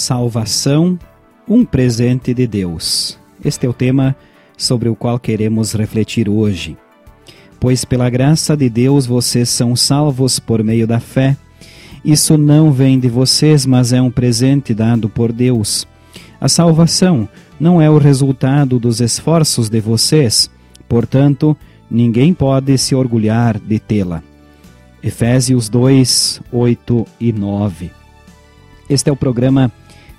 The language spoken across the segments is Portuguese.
Salvação, um presente de Deus. Este é o tema sobre o qual queremos refletir hoje. Pois pela graça de Deus vocês são salvos por meio da fé. Isso não vem de vocês, mas é um presente dado por Deus. A salvação não é o resultado dos esforços de vocês, portanto, ninguém pode se orgulhar de tê-la. Efésios 2, 8 e 9. Este é o programa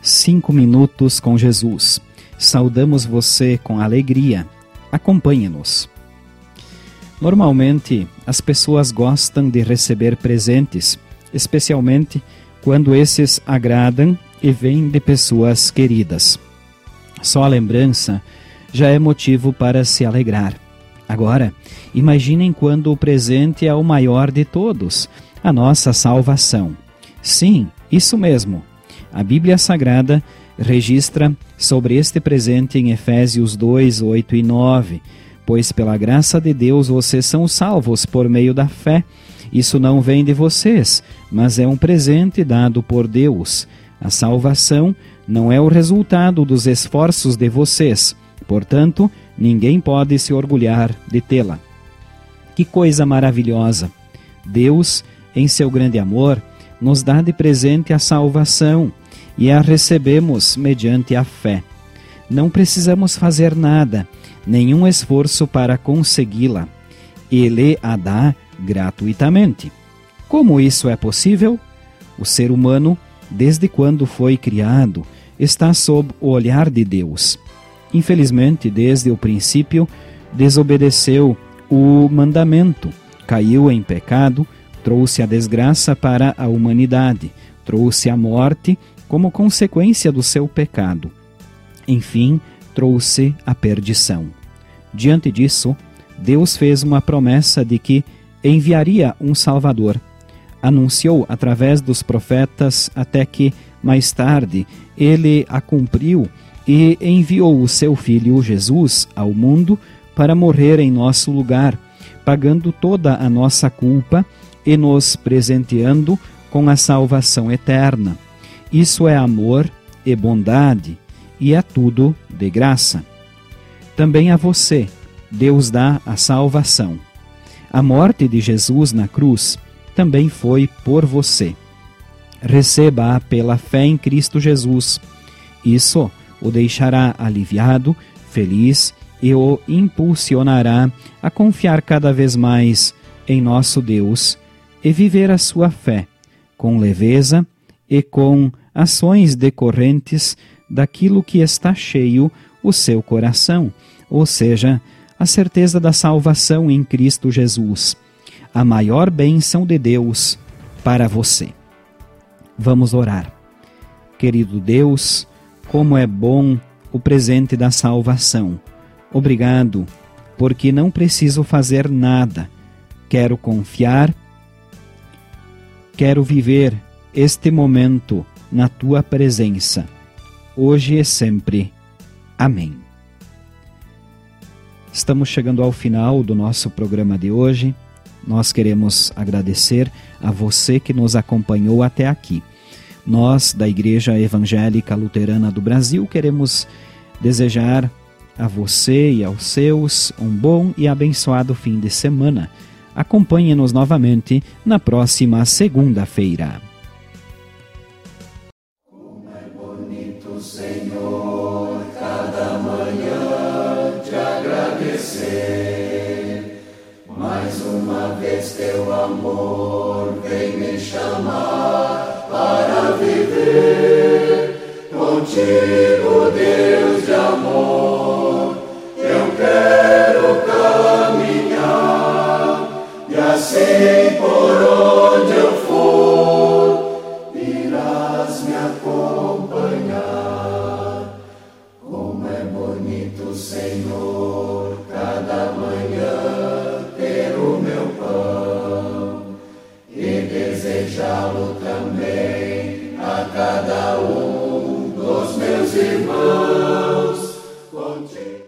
Cinco Minutos com Jesus. Saudamos você com alegria. Acompanhe-nos. Normalmente, as pessoas gostam de receber presentes, especialmente quando esses agradam e vêm de pessoas queridas. Só a lembrança já é motivo para se alegrar. Agora, imaginem quando o presente é o maior de todos, a nossa salvação. Sim, isso mesmo. A Bíblia Sagrada registra sobre este presente em Efésios 2, 8 e 9. Pois pela graça de Deus vocês são salvos por meio da fé. Isso não vem de vocês, mas é um presente dado por Deus. A salvação não é o resultado dos esforços de vocês, portanto, ninguém pode se orgulhar de tê-la. Que coisa maravilhosa! Deus, em seu grande amor, nos dá de presente a salvação e a recebemos mediante a fé. Não precisamos fazer nada, nenhum esforço para consegui-la. Ele a dá gratuitamente. Como isso é possível? O ser humano, desde quando foi criado, está sob o olhar de Deus. Infelizmente, desde o princípio, desobedeceu o mandamento, caiu em pecado, trouxe a desgraça para a humanidade, trouxe a morte como consequência do seu pecado. Enfim, trouxe a perdição. Diante disso, Deus fez uma promessa de que enviaria um Salvador. Anunciou através dos profetas até que, mais tarde, ele a cumpriu e enviou o seu Filho Jesus ao mundo para morrer em nosso lugar, pagando toda a nossa culpa e nos presenteando com a salvação eterna. Isso é amor e bondade, e é tudo de graça. Também a você, Deus dá a salvação. A morte de Jesus na cruz também foi por você. Receba-a pela fé em Cristo Jesus. Isso o deixará aliviado, feliz e o impulsionará a confiar cada vez mais em nosso Deus e viver a sua fé com leveza e com ações decorrentes daquilo que está cheio o seu coração, ou seja, a certeza da salvação em Cristo Jesus, a maior bênção de Deus para você. Vamos orar. Querido Deus, como é bom o presente da salvação. Obrigado, porque não preciso fazer nada. Quero confiar, quero viver este momento na tua presença, hoje e sempre. Amém. Estamos chegando ao final do nosso programa de hoje. Nós queremos agradecer a você que nos acompanhou até aqui. Nós, da Igreja Evangélica Luterana do Brasil, queremos desejar a você e aos seus um bom e abençoado fim de semana. Acompanhe-nos novamente na próxima segunda-feira. Mais uma vez teu amor vem me chamar para viver contigo, Deus de amor. Salute.